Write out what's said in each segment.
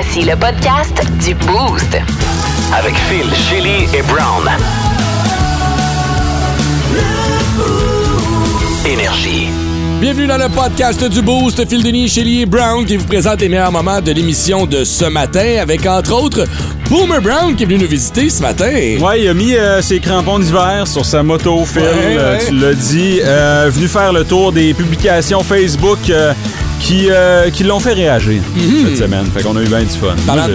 Voici le podcast du Boost. Avec Phil, Shelly et Brown. Énergie. Bienvenue dans le podcast du Boost, Phil Denis, Shelly et Brown qui vous présente les meilleurs moments de l'émission de ce matin avec entre autres Boomer Brown qui est venu nous visiter ce matin. Ouais, il a mis euh, ses crampons d'hiver sur sa moto, Phil, Ouais, euh, ouais. tu l'as dit. Euh, venu faire le tour des publications Facebook euh, qui, euh, qui l'ont fait réagir cette semaine. Fait qu'on a eu bien du fun. Mhm. Parlant de-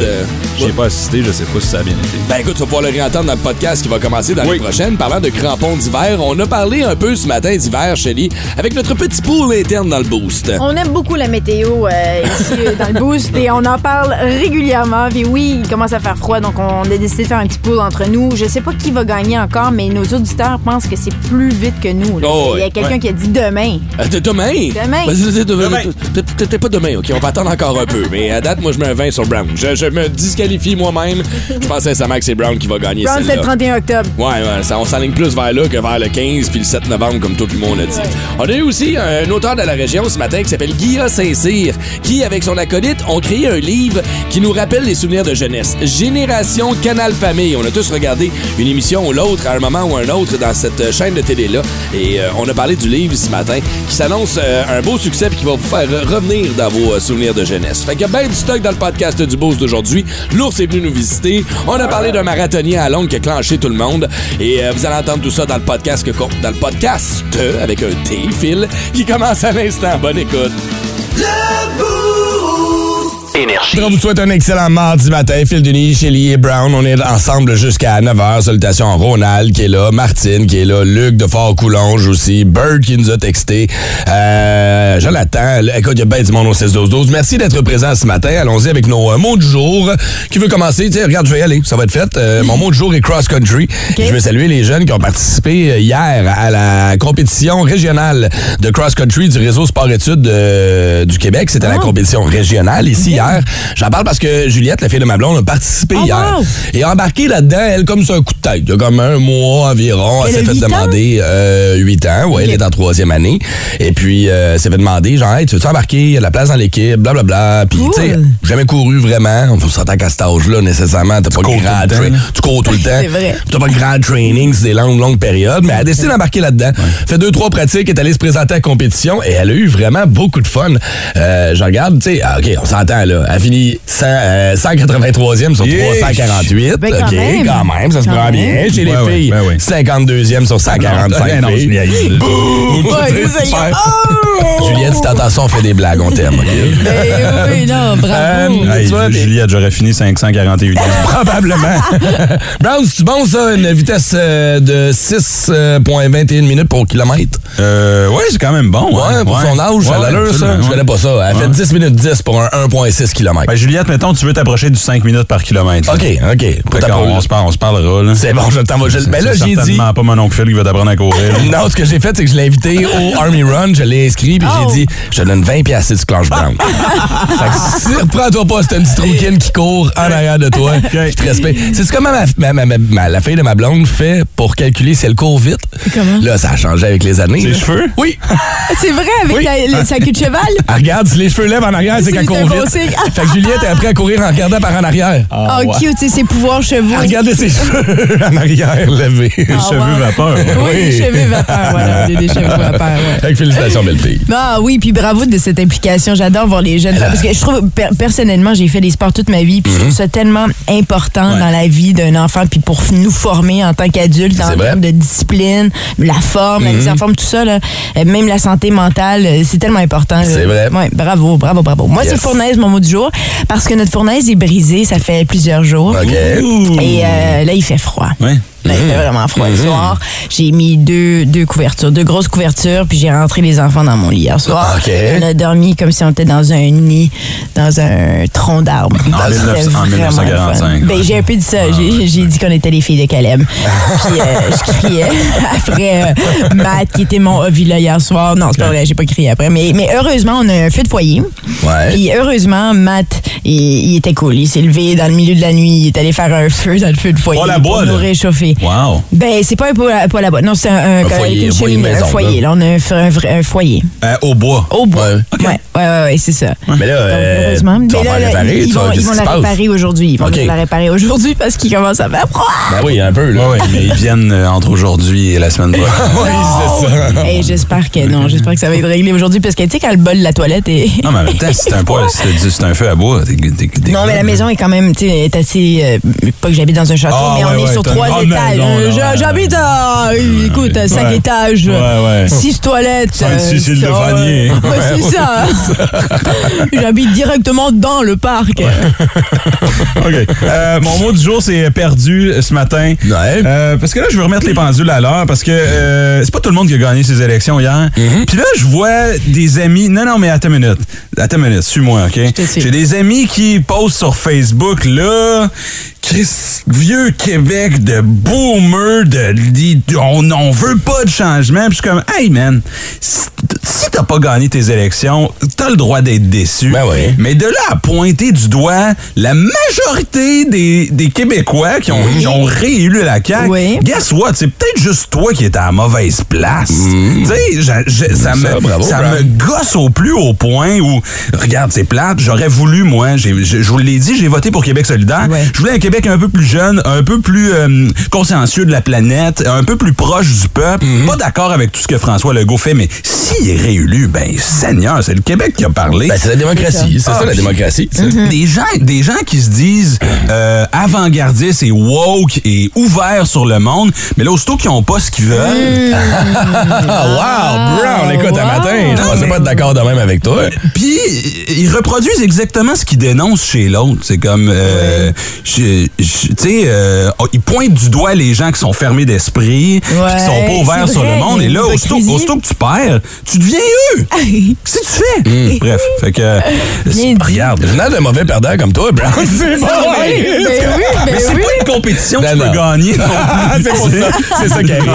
J'y ai pas assisté, je sais pas si ça a bien été. Ben écoute, tu vas pouvoir le réentendre dans le podcast qui va commencer dans Oui. les prochaines. Parlant de crampons d'hiver, on a parlé un peu ce matin d'hiver, Shelly, avec notre petit pool interne dans le Boost. On aime beaucoup la météo euh, ici euh, dans le boost et on en parle régulièrement. Puis oui, il commence à faire froid, donc on a décidé de faire un petit pool entre nous. Je sais pas qui va gagner encore, mais nos auditeurs pensent que c'est plus vite que nous. là. Oh, il y a ouais. quelqu'un qui a dit demain. Euh, de- demain? Demain. Ben, Demain. Peut-être pas demain, OK? On va attendre encore un peu. Mais à date, moi, je mets un 20 sur Brown. Je, je me disqualifie moi-même. Je pense sincèrement que c'est Brown qui va gagner Brown, c'est le 31 octobre. Ouais, ouais, ça, on s'aligne plus vers là que vers le 15 puis le 7 novembre, comme tout le monde a dit. On a eu aussi un auteur de la région ce matin qui s'appelle Guilla Saint-Cyr, qui, avec son acolyte, ont créé un livre qui nous rappelle les souvenirs de jeunesse. Génération Canal Famille. On a tous regardé une émission ou l'autre à un moment ou un autre dans cette chaîne de télé-là. Et euh, on a parlé du livre ce matin qui s'annonce euh, un beau succès puis qui va vous faire revenir dans vos euh, souvenirs de jeunesse. Fait qu'il y a bien du stock dans le podcast du Boost d'aujourd'hui. L'ours est venu nous visiter. On a parlé d'un marathonien à Londres qui a clenché tout le monde. Et euh, vous allez entendre tout ça dans le podcast, que, dans le podcast avec un T, Phil, qui commence à l'instant. Bonne écoute. Énergie. On vous souhaite un excellent mardi matin. Phil Denis, Shelly et Brown. On est ensemble jusqu'à 9h. Salutations à Ronald qui est là, Martine qui est là, Luc de Fort-Coulonge aussi, Bird qui nous a texté, euh, Jonathan. Écoute, il y a bien du monde au 16-12-12. Merci d'être présent ce matin. Allons-y avec nos euh, mots du jour. Qui veut commencer? Tiens, regarde, je vais y aller. Ça va être fait. Euh, mon mot du jour est cross-country. Je veux saluer les jeunes qui ont participé euh, hier à la compétition régionale de cross-country du réseau sport-études euh, du Québec. C'était la compétition régionale ici hier. J'en parle parce que Juliette, la fille de ma blonde, a participé Oh, hier. wow! Et a embarqué là-dedans, elle, comme sur un coup de tête. Il y a comme un mois environ. Elle, Elle s'est fait demander euh, 8 ans. Ouais, elle est en troisième année. Et puis, euh, s'est fait demander, genre, hey, tu veux-tu embarquer? Il y a de la place dans l'équipe, blablabla. Puis, tu sais, jamais couru vraiment. On s'entend qu'à cet âge-là, nécessairement, t'as pas le cours grand tout le temps, tra- là. Tu cours tout le temps. C'est vrai. T'as pas le grand training, c'est des longues, longues périodes. Mais elle a décidé d'embarquer là-dedans. Fait deux, trois pratiques, est allée se présenter à la compétition et elle a eu vraiment beaucoup de fun. Euh, je regarde, tu sais, ah, OK, on s'entend, là. Elle finit 100, euh, 183e sur Yeah. 348. Ben, quand OK, même. quand même, ça se prend bien. Chez les Ouais, ouais, filles, ben oui. 52e sur 145 Ben non, filles. Boum! Ouais. Oh! Juliette, si t'entends ça, on fait des blagues, on t'aime. Ben oui, non, bravo. Euh, Hey, tu vois, Juliette, j'aurais fini 541 Probablement. Brown, c'est bon ça, une vitesse euh, de 6,21 minutes pour kilomètre? euh, Ouais, c'est quand même bon. Ouais, hein. pour son âge, Ouais, l'allure, ça. Je ouais. connais pas ça. Elle fait 10 minutes 10 pour un 1,6 km. Ben, Juliette, mettons, tu veux t'approcher du 5 minutes par kilomètre. OK, OK. On, se parle, on se parlera. là. C'est bon, je t'envoie. je- Ben là, j'ai dit. pas mon oncle Phil qui va t'apprendre à courir. Non, ce que j'ai fait, c'est que je l'ai invité au Army Run, je l'ai inscrit, puis Oh. j'ai dit, je te donne 20 piastres si tu clenches Brown. fait que si reprends-toi pas, c'est un petit trouquine qui court en arrière de toi, qui te respecte. C'est comment ma, ma- ma- ma- ma- la fille de ma blonde fait pour calculer si elle court vite? Comment? Là, ça a changé avec les années. Ses là. cheveux? Oui. C'est vrai, avec Oui. la- sa queue de cheval? Elle regarde, si les cheveux lèvent en arrière, c'est qu'elle court vite. Fait que Juliette est après à courir en regardant par en arrière. Oh, ouais. cute, c'est ses pouvoirs chevaux. Regardez ses cheveux en arrière levés. Les Ah, cheveux vapeur. Oui, cheveux vapeur, voilà, des, des cheveux vapeur, ouais. Fait que félicitations, belle fille. Ah oui, puis bravo de cette implication. J'adore voir les jeunes. Parce que je trouve, per- personnellement, j'ai fait des sports toute ma vie, puis je trouve ça tellement important Ouais. dans la vie d'un enfant, puis pour nous former en tant qu'adultes, en termes de discipline, la forme, la mise en forme, tout ça, là, Euh, même la santé mentale, euh, c'est tellement important. C'est vrai. Ouais, bravo, bravo, bravo. Moi, Yes. c'est fournaise, mon mot jour, parce que notre fournaise est brisée, ça fait plusieurs jours. OK. Et euh, là, il fait froid. Ouais. Il fait vraiment froid le soir. J'ai mis deux, deux couvertures, deux grosses couvertures, puis j'ai rentré les enfants dans mon lit hier soir. OK. On a dormi comme si on était dans un nid, dans un tronc d'arbre. En C'était 19- en vraiment 1945, fun. Ben, j'ai un peu dit ça. J'ai j'ai dit qu'on était les filles de Caleb. Puis euh, je criais après euh, Matt, qui était mon là hier soir. Non, c'est pas vrai, j'ai pas crié après. Mais, mais heureusement, on a un feu de foyer. Ouais. Puis heureusement, Matt il, il était cool. Il s'est levé dans le milieu de la nuit. Il est allé faire un feu dans le feu de foyer. Bois, pour nous là. Wow. Ben, c'est pas un poêle à, poêle à bois. Non, c'est un, un, foyer, une un foyer cheminée, maison, un foyer. là. Là, on a un, un un foyer. Euh, au bois. Au bois. Ouais. Ouais, ouais, ouais, ouais, c'est ça. Mais là, euh, heureusement. Mais faire là, réparer, ils vont, ils la réparer aujourd'hui. Ils vont la réparer aujourd'hui parce qu'il commence à faire froid. Ben oui, un peu, là. Mais ils viennent euh, entre aujourd'hui et la semaine prochaine. Oui, c'est ça. Hey, j'espère que non. J'espère que ça va être réglé aujourd'hui parce que, tu sais, quand le bol de la toilette est. non, mais en même temps, c'est un, poêle, c'est- un feu à bois, Non, mais la maison est quand même, tu sais, est assez. euh, pas que j'habite dans un château, Ah, mais ouais, on est ouais, sur trois étages. Maison, Euh. J'habite à. euh, écoute, à cinq Ouais. étages. Ouais, ouais. Six toilettes. Cinq, euh, six îles de Vanier. ouais. Ouais, c'est ça. J'habite directement dans le parc. OK. Euh, mon mot du jour, c'est perdu ce matin. Ouais. Euh, parce que là, je veux remettre les pendules à l'heure parce que euh, c'est pas tout le monde qui a gagné ses élections hier. Mm-hmm. Puis là, je vois des amis. Non, non, mais attends une minute. Attends une minute, suis-moi, OK? J'ai des amis qui postent sur Facebook, là. Chris, vieux Québec de boomer, de, de- on, on veut pas de changement. Puis je suis comme, hey man, si, t'as pas gagné tes élections, t'as le droit d'être déçu. Ben oui. Mais de là à pointer du doigt la majorité des, des Québécois qui ont, qui ont réélu la CAQ, Oui. guess what? C'est peut-être juste toi qui es à la mauvaise place. Tu sais, ça, Ça, me, bravo, ça Brown. me gosse au plus haut point où, regarde, c'est plate, j'aurais voulu, moi, je vous l'ai dit, j'ai voté pour Québec solidaire. Je voulais un Québec un peu plus jeune, un peu plus euh, consciencieux de la planète, un peu plus proche du peuple. Mhm. Pas d'accord avec tout ce que François Legault fait, mais s'il est réélu, ben, Seigneur, c'est le Québec qui a parlé. Ben, c'est la démocratie. C'est Ah, ça, la démocratie. sais. Des gens, des gens qui se disent euh, avant-gardistes et woke et ouverts sur le monde, mais là, aussitôt qu'ils n'ont pas ce qu'ils veulent, Ah, wow, Brown, écoute, un wow. matin, je pensais pas être d'accord de même avec toi. puis ils reproduisent exactement ce qu'ils dénoncent chez l'autre. C'est comme, euh, tu sais, euh, ils pointent du doigt les gens qui sont fermés d'esprit, Ouais, qui sont pas ouverts sur le monde. Et là, aussitôt, aussitôt que tu perds, tu deviens eux. Qu'est-ce que tu fais? Bref, fait que, regarde. Je venais d'un mauvais perdant comme toi, Brown. C'est bon, oui, Mais c'est oui. pas une compétition que tu peux gagner. c'est pour ça. C'est ça qui arrive.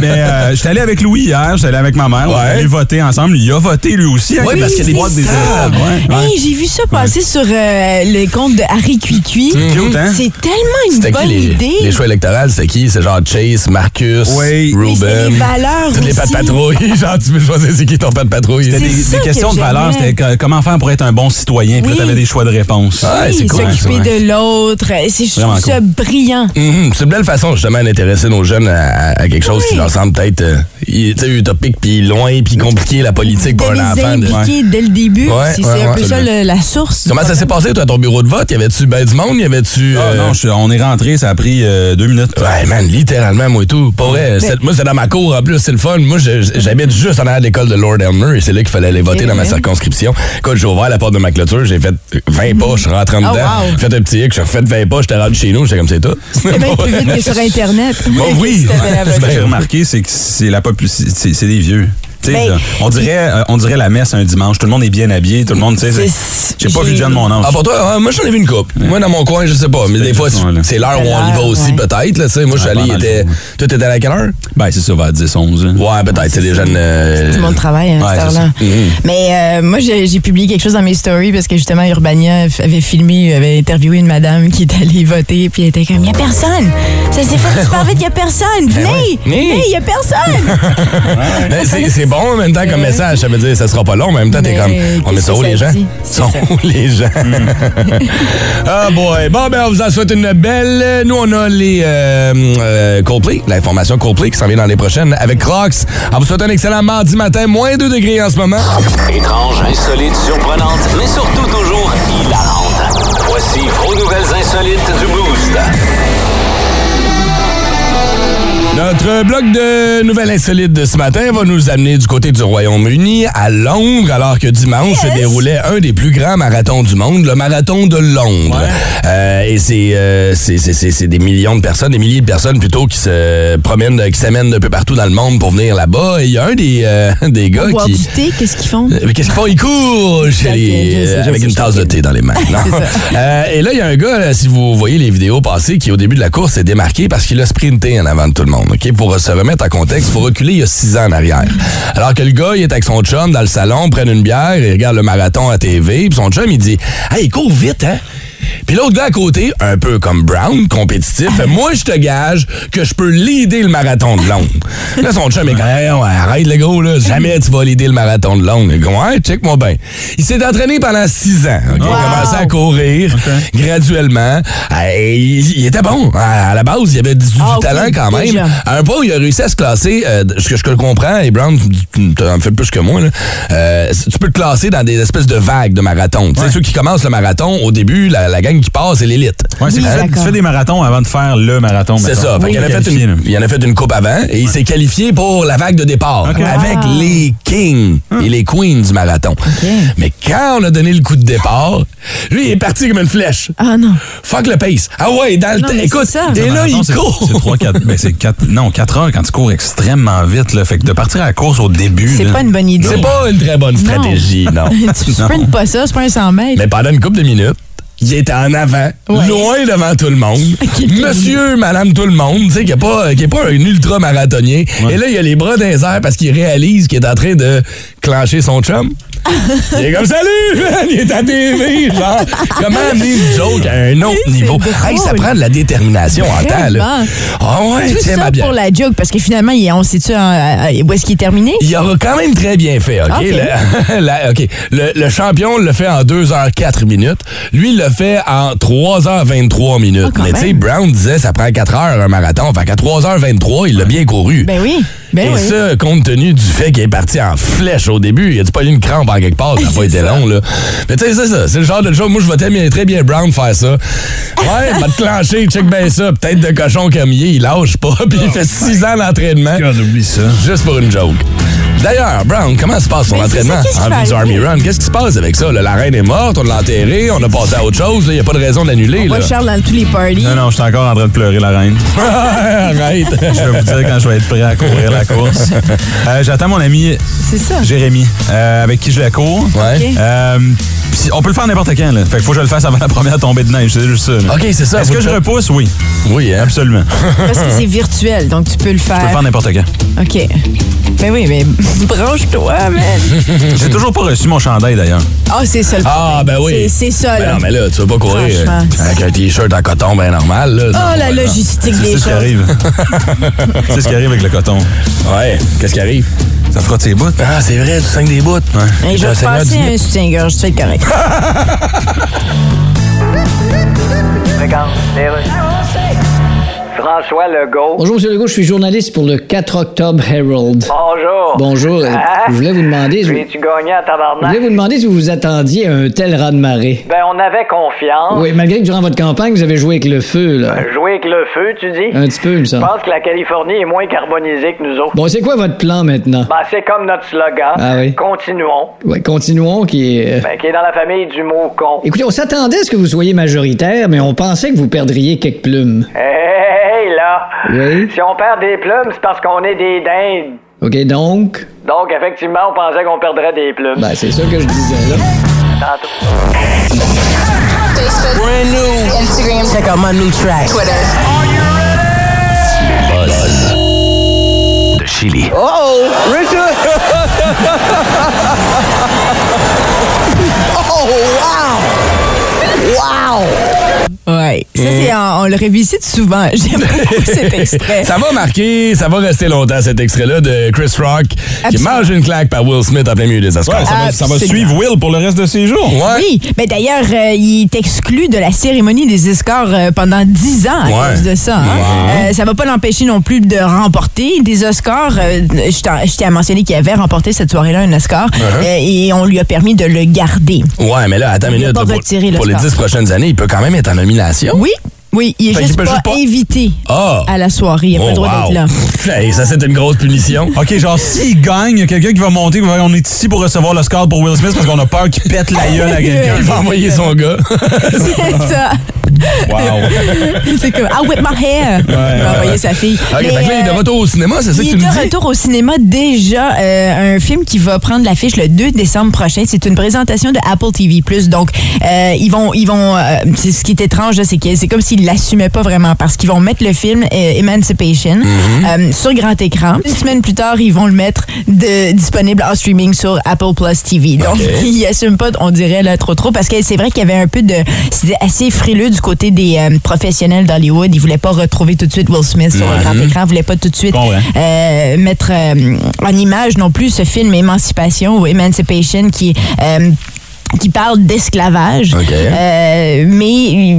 Mais euh, j'étais allé avec Louis hier, j'étais allé avec ma mère, on Ouais. est allé voter ensemble. Il a voté lui aussi. Oui, parce qu'il y a des boîtes des j'ai vu ça passer sur euh, le compte de Harry Cuicui. Cute, hein? C'est tellement une bonne idée. les choix électoraux? C'était qui? C'est genre Chase, Marcus, Oui. C'est Ruben. les valeurs Toutes les pattes patrouilles. genre, tu veux choisir c'est qui ton patte patrouille. C'était des, C'est des que questions de valeur. j'aimais. C'était comment faire pour être un bon citoyen? Puis là, t'avais des choix de réponse. Ah, Ouais, c'est cool, s'occuper de l'autre. C'est, Vraiment trouve ça brillant. Mhm, C'est une belle façon justement d'intéresser nos jeunes à, à quelque chose Oui. qui leur semble peut-être euh, tu sais, utopique puis loin puis compliqué la politique pour un enfant. de- dès le début. Ouais, c'est, ouais, c'est un peu ça la source. Comment ça s'est passé toi à ton bureau de vote? Y avait-tu ben du monde? Y avait-tu Ah, euh, non, on est rentré, ça a pris euh, deux minutes. Ouais, man, littéralement, moi et tout. Pas vrai. Moi, c'est dans ma cour, en plus, c'est le fun. Moi, j'habite juste en arrière de l'école de Lord Elmer et c'est là qu'il fallait aller voter Eh dans ma circonscription. Quand j'ai ouvert la porte de ma clôture, j'ai fait 20 pas, je suis rentré en Oh, dedans. wow. J'ai fait un petit hic, j'ai refait 20 pas, j'étais rendu chez nous, j'étais comme c'est tout. C'est bien plus vite que sur Internet. Bon, oui. C'était bien Ce que j'ai remarqué, c'est que c'est la c'est des vieux. Sais, Ben, on dirait euh, on dirait la messe un dimanche. Tout le monde est bien habillé. Tout le monde, tu sais. J'ai pas vu de mon âge. Ah, pour toi, ah, moi, j'en ai vu une coupe. Moi, dans mon coin, je sais pas. Mais des fois, c'est l'heure où on y va aussi, ouais. peut-être. là. Moi, je suis allé, était. jour. Toi, t'étais à quelle heure? Ben, c'est ça, vers 10, 11. hein. Ouais, peut-être. C'est des jeunes. euh, Tout le monde travaille hein, à Ouais, cette heure-là. Mhm. Mais euh, moi, j'ai publié quelque chose dans mes stories parce que justement, Urbania avait filmé, avait interviewé une madame qui est allée voter, puis elle était comme, il n'y a personne. Ça s'est fait super vite, il n'y a personne. Venez, Ben venez, il n'y a personne. Ben, c'est c'est en même temps comme message. Ça veut dire ça sera pas long, mais en même temps, t'es comme. On met ça où les gens? Sont C'est ça. où les gens? ah boy. Bon, ben, on vous en souhaite une belle. Nous, on a les euh, euh, Coldplay, l'information Coldplay qui s'en vient dans les prochaines avec Crocs. On vous souhaite un excellent mardi matin, moins 2 degrés en ce moment. Étrange, insolite, surprenante, mais surtout toujours hilarante. Voici vos nouvelles insolites du Boost. Notre bloc de nouvelles insolites de ce matin va nous amener du côté du Royaume-Uni, à Londres, alors que dimanche se déroulait un des plus grands marathons du monde, le marathon de Londres. Euh, et c'est euh, c'est- des millions de personnes, des milliers de personnes plutôt, qui se promènent, qui s'amènent un peu partout dans le monde pour venir là-bas. Et il y a un des, euh, des gars Boire qui... du thé, qu'est-ce qu'ils font? Qu'est-ce qu'ils font? Ils courent chez les- sais, avec une tasse de thé dans les mains. et là, il y a un gars, si vous voyez les vidéos passées, qui au début de la course s'est démarqué parce qu'il a sprinté en avant de tout le monde. Pour se remettre en contexte, il faut reculer il y a six ans en arrière. Alors que le gars, il est avec son chum dans le salon, prenne une bière, il regarde le marathon à TV, puis son chum, il dit Hey, il court vite, hein? Puis l'autre gars à côté, un peu comme Brown, compétitif, fait, moi, je te gage que je peux leader le marathon de Londres. Là, son chum est comme, Hey, arrête, le gros, là, jamais tu vas leader le marathon de Londres. Il comme, ouais, check-moi bien. Il s'est entraîné pendant six ans. Il a commencé à courir graduellement. Il, était bon. À, la base, il avait du, Ah, talent quand même. déjà. À un point où il a réussi à se classer, euh, ce que je le comprends, et Brown, tu tu en fais plus que moi, là, euh, tu peux te classer dans des espèces de vagues de marathon. Tu sais, ceux qui commencent le marathon, au début, la, la gang qui passe, c'est l'élite. Ouais, c'est Oui, tu fais- des marathons avant de faire le marathon. C'est ça. Fait qu'il en a fait une, il en a fait une coupe avant et il s'est qualifié pour la vague de départ avec Wow. les kings et les queens du marathon. Mais quand on a donné le coup de départ, lui, il est parti comme une flèche. Ah non. Fuck le pace. Ah ouais, dans le Non, temps. Écoute, et Le là, marathon, il c'est- court. C'est 3, 4, ben c'est 4, non, 4 heures quand tu cours extrêmement vite. Là. Fait que de partir à la course au début. C'est pas une bonne idée. C'est pas une très bonne stratégie, non. tu sprintes pas ça, c'est pas un 100 mètres. Mais pendant une couple de minutes, il était en avant, Ouais. loin devant tout le monde. Monsieur, madame, tout le monde, tu sais, qui n'est pas, qui est pas un ultra-marathonien. Et là, il a les bras dans les airs parce qu'il réalise qu'il est en train de clencher son chum. il est comme salut, man! il est à TV, genre. Comment amener une joke à un autre niveau? Hey, ça prend de la détermination en temps, là. Ah ouais, Tout tiens ça ma bière. pour la joke, parce que finalement, on sait-tu hein, euh, où est-ce qu'il est terminé? Il aura quand même très bien fait, OK? Le, la- OK. Le, le champion le fait en 2h04 minutes. Lui, il le fait en 3h23 minutes. Ah, Mais tu sais. Brown disait ça prend 4 heures un marathon. Fait qu'à 3h23, il l'a bien couru. Ben oui. Ben Et oui. ça, compte tenu du fait qu'il est parti en flèche au début, il a dû pas eu une crampe en quelque part, ça n'a pas été ça. long, là. Mais tu sais, c'est ça. C'est le genre de chose. Moi, je vois très bien, très bien Brown faire ça. Ouais, il va te clencher, check bien ça. Peut-être de cochon comme il est, il lâche pas, puis il fait 6 ans d'entraînement. Oublie ça. Juste pour une joke. D'ailleurs, Brown, comment se passe son Mais entraînement ça, en vue du Army? Run? Qu'est-ce qui se passe avec ça? là? La reine est morte, on l'a enterrée, on a passé à autre chose. Il n'y a pas de raison d'annuler. On là. va Charles dans tous les parties. Non, non, je suis encore en train de pleurer la reine. Arrête. Je vais vous dire quand je vais être prêt à courir la course. Euh, J'attends mon ami C'est ça. Jérémy, euh, avec qui je la cours. Ouais. Euh, on peut le faire n'importe quand. Là. Fait faut que je le fasse avant la première tombée de neige. C'est juste ça. là. OK, c'est ça. Est-ce que je repousse? Oui, Oui, hein? absolument. Parce que c'est virtuel, donc tu peux le Je peux le faire. faire n'importe quand. OK. Ben oui, mais branche-toi, man. J'ai toujours pas reçu mon chandail d'ailleurs. Ah, c'est ça le Ah, ben oui. C'est c'est ça, Ben non, mais là, tu vas pas courir Franchement. avec un T-shirt en coton bien normal. Là. Oh, Non, la logistique C'est des choses. qui arrive. c'est ce qui arrive avec le coton. Ouais, qu'est-ce qui arrive? Ça frotte ses bouts. Ah, c'est vrai, tu saignes des bouts. Hey, je vais te passer un soutien-gorge, être correct. François Legault. Bonjour, M. Legault, je suis journaliste pour le 4 octobre Herald. Bonjour. Bonjour, euh, Ah, je voulais vous demander... Je Tu gagné à je tabarnak? voulais vous demander si vous vous attendiez à un tel raz-de-marée? Ben, on avait confiance. Oui, malgré que durant votre campagne, vous avez joué avec le feu, là. Jouer avec le feu, tu dis? Un petit peu, il me Je semble. pense que la Californie est moins carbonisée que nous autres. Bon, c'est quoi votre plan maintenant? Ben, c'est comme notre slogan. Ah oui. Continuons. Ouais, continuons, qui est... euh, Ben, qui est dans la famille du mot con. Écoutez, on s'attendait à ce que vous soyez majoritaire, mais on pensait que vous perdriez quelques plumes. Hey, hey, là! Oui. Si on perd des plumes, c'est parce qu'on est des dindes. OK, donc... Donc, effectivement, on pensait qu'on perdrait des plumes. Ben, c'est ça que je disais, là. Tantôt. Instagram. Check out my new track. Twitter. De Chili. Ça, c'est, en- on le revisite souvent. J'aime beaucoup cet extrait. Ça va marquer, ça va rester longtemps cet extrait-là de Chris Rock qui mange une claque par Will Smith en plein milieu des Oscars. Ouais, ça, va, ça va Absolument. suivre Will pour le reste de ses jours. Ouais. Oui, mais d'ailleurs, euh, il est exclu de la cérémonie des Oscars euh, pendant 10 ans à Ouais. cause de ça. hein. Euh, ça va pas l'empêcher non plus de remporter des Oscars. Euh, je à mentionner qu'il avait remporté cette soirée-là un Oscar Uh-huh. euh, et on lui a permis de le garder. Ouais, mais là, attends une minute. pour, pour les l'Oscar. dix prochaines années, il peut quand même être en nomination. Oui, oui, il est Fait juste pas, juste pas- invité Ah! à la soirée. Il n'a pas le Oh, droit wow. d'être là. Hey, ça, c'est une grosse punition. OK, genre, s'il gagne, il y a quelqu'un qui va monter, on est ici pour recevoir le score pour Will Smith parce qu'on a peur qu'il pète la gueule à quelqu'un. Il va envoyer son gars. C'est ça. Wow. C'est comme Ah, whip my hair. il va envoyer sa fille. OK, Mais, fait que là, il est de euh, retour au cinéma, c'est ça que Il tu est me de dis? retour au cinéma déjà. euh, un film qui va prendre l'affiche le 2 décembre prochain. C'est une présentation de Apple TV+. Donc, euh, ils vont... ils vont. euh, c'est ce qui est étrange, c'est que c'est comme si ils l'assumaient pas vraiment parce qu'ils vont mettre le film euh, Emancipation euh, sur grand écran. Une semaine plus tard, ils vont le mettre de, disponible en streaming sur Apple Plus TV. Donc, ils assument pas, on dirait, là, trop trop parce que c'est vrai qu'il y avait un peu de... C'était assez frileux du côté des euh, professionnels d'Hollywood. Ils voulaient pas retrouver tout de suite Will Smith sur le grand écran. Ils voulaient pas tout de suite euh, mettre euh, en image non plus ce film Émancipation ou Emancipation qui euh, qui parle d'esclavage. Euh, mais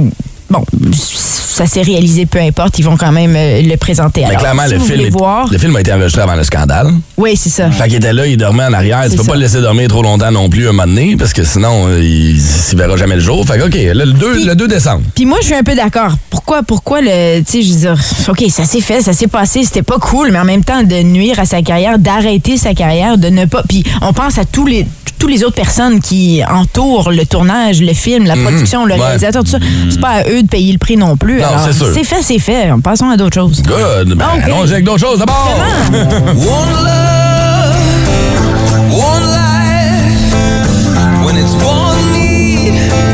bon, ça s'est réalisé, peu importe, ils vont quand même euh, le présenter. Mais Alors, clairement, si le vous film, est- voir, le film a été enregistré avant le scandale. oui, c'est ça. Fait qu'il était là, il dormait en arrière. Tu peux ça. pas le laisser dormir trop longtemps non plus un moment donné, parce que sinon, euh, il, il verra jamais le jour. Fait que, OK, là, le 2, Puis- le 2 décembre. Puis moi, je suis un peu d'accord. Pourquoi, pourquoi le, tu sais, je veux dire, ok, ça s'est fait, ça s'est passé, c'était pas cool, mais en même temps de nuire à sa carrière, d'arrêter sa carrière, de ne pas. Puis on pense à tous les, tous les autres personnes qui entourent le tournage, le film, la production, le Mhm. Réalisateur, tout ça. C'est pas à eux de payer le prix non plus. Non, c'est sûr. C'est fait, c'est fait. Passons à d'autres choses. Good. Ben, Ah, OK. allons-y avec d'autres choses d'abord. One love, one life. When it's one need in the night.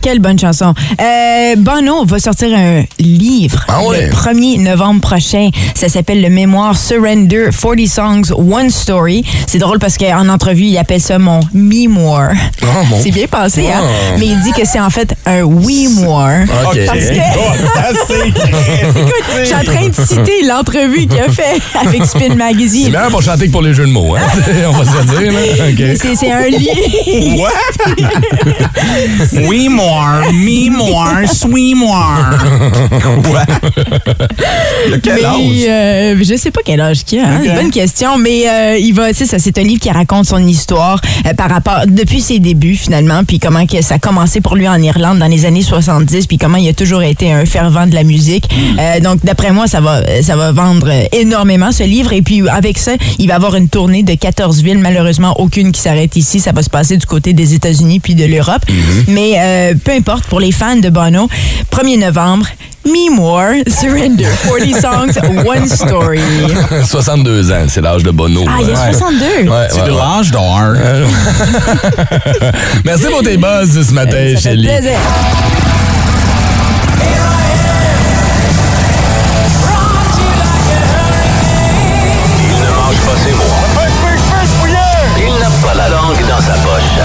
Quelle bonne chanson. Euh, Bono va sortir un livre Ah ouais? le 1er novembre prochain. Ça s'appelle le mémoire Surrender 40 Songs, One Story. C'est drôle parce qu'en entrevue, il appelle ça mon mémoire. Oh, mon- C'est bien passé, hein? Ah. Mais il dit que c'est en fait un oui-moire. OK. Parce que, écoute, je suis en train de citer l'entrevue qu'il a fait avec Spin C'est Magazine. meilleur pour chanter que pour les jeux de mots, hein? On va se le dire, là. C'est c'est un livre. Oui, more, me more, sweet more. Quoi? De quel âge? Mais, euh, je sais pas quel âge qu'il a. Hein? Ok. Bonne question. Mais euh, il va, c'est ça, c'est un livre qui raconte son histoire euh, par rapport depuis ses débuts finalement, puis comment que ça a commencé pour lui en Irlande dans les années 70, puis comment il a toujours été un fervent de la musique. Euh, donc d'après moi, ça va, ça va vendre énormément ce livre. Et puis avec ça, il va avoir une tournée de 14 villes. Malheureusement, aucune qui s'arrête ici. Ça va se passer du côté des États-Unis puis de l'Europe. Mais euh, peu importe pour les fans de Bono, 1er novembre. Me More, Surrender, 40 Songs, One Story. 62 ans, c'est l'âge de Bono. Ah, il y a Ouais. 62. Ouais, C'est ouais, de ouais. l'âge d'or. Merci pour tes buzz ce matin, Shelly. plaisir. Il ne mange pas ses mots. Il n'a pas la langue dans sa poche.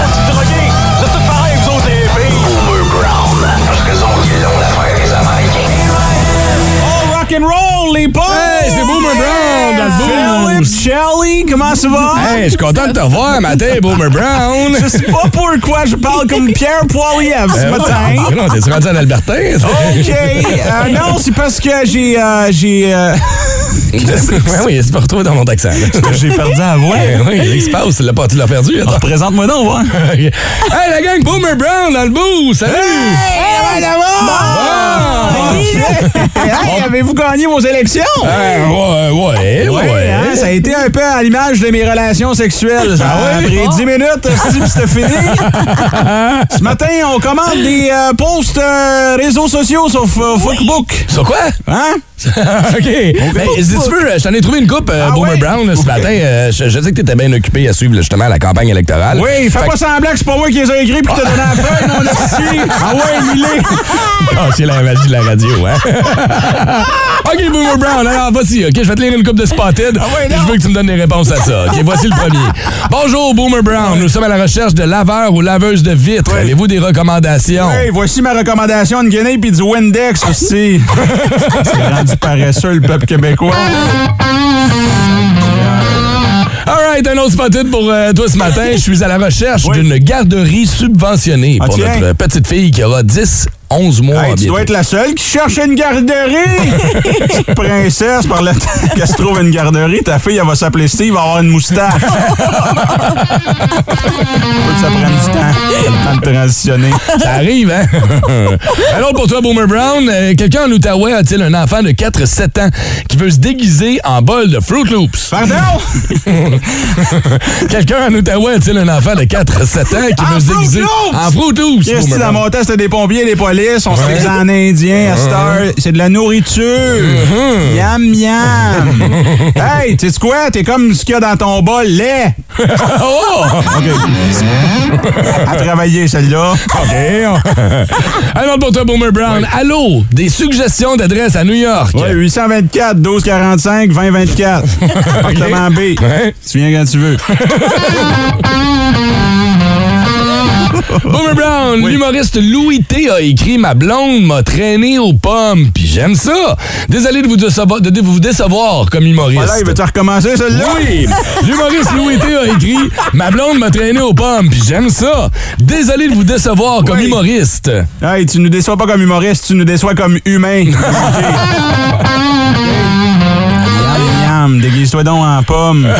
Rock and roll, les! Hey, c'est Boomer Brown dans le Philip. Shelly, comment ça va? Hey, je suis content de te revoir matin, Boomer Brown. Je sais pas pourquoi je parle comme Pierre Poilievre ce matin. Ah, Non, t'es rendu en Albertin? OK. Euh, non, c'est parce que j'ai... euh, j'ai... euh, oui, oui, c'est pas retrouvé dans mon accent. j'ai perdu la voix. Eh oui, qui se passe? Tu l'as pas- tu l'as perdu? Attends. Présente-moi donc, voir. Hey, la gang, Boomer Brown dans le bout! Salut! Hey, Ah! Hey, avez-vous gagné vos élections? Euh, ouais, ouais, ouais. Ouais, hein, ça a été un peu à l'image de mes relations sexuelles. Ça a pris 10 minutes, si c'était fini. Ce matin, on commande des euh, posts euh, réseaux sociaux sur euh, Facebook. Sur quoi? Hein? OK. Ben, si tu veux, je t'en ai trouvé une coupe, euh, Ah Boomer ouais? Brown, ce matin. Euh, je, je sais que t'étais bien occupé à suivre justement la campagne électorale. Oui, fais Fait pas que- semblant que c'est pas moi qui les ai écrits puis qui t'a donné la feuille, mon esti. Ah ouais, Milé. Ah, c'est la magie de la radio, hein? OK, Boomer Brown, alors voici, OK, je vais te lire une coupe de Spotted. Ah ouais, je veux que tu me donnes des réponses à ça. OK, voici le premier. Bonjour, Boomer Brown. Nous sommes à la recherche de laveurs ou laveuses de vitres. Avez-vous des recommandations? Hey, voici ma recommandation de Guinée puis du Windex aussi. c'est rendu paresseux, le peuple québécois. All right, un autre spotted pour euh, toi ce matin. Je suis à la recherche Oui. d'une garderie subventionnée Ah, pour tiens. notre petite fille qui aura 10, 11 mois. Hey, tu dois être la seule qui cherche une garderie! Petite princesse, par le temps qu'elle se trouve une garderie, ta fille, elle va s'appeler Steve, elle va avoir une moustache. transitionner. Ça arrive, hein? Autre pour toi, Boomer Brown. Euh, Quelqu'un en Outaouais a-t-il un enfant de 4-7 ans qui veut se déguiser en bol de Fruit Loops? Pardon? Quelqu'un en Outaouais a-t-il un enfant de 4-7 ans qui En veut se Fruit déguiser Loops! en Fruit Loops? Qu'est-ce que dans mon temps, c'était des pompiers et des polices, on se faisait en indien à cette heure. C'est de la nourriture. Mm-hmm. Yam, yam. hey, tu sais quoi? T'es comme ce qu'il y a dans ton bol, lait. Oh! À travailler, celle-là. OK. Alors pour toi, Boomer Brown. Allô, des suggestions d'adresse à New York. Ouais, 824 1245 2024. Appartement B. Ouais. Tu viens quand tu veux. Boomer Brown, l'humoriste Louis T a écrit Ma blonde m'a traîné aux pommes, puis j'aime ça. Désolé de vous décevoir, de vous décevoir comme humoriste. Voilà, il veut-tu recommencer, celle-là? Oui! L'humoriste Louis T a écrit Ma blonde m'a traîné aux pommes, puis j'aime ça. Désolé de vous décevoir comme Oui. humoriste. Hey, tu nous déçois pas comme humoriste, tu nous déçois comme humain. Yam, déguise-toi donc en pomme.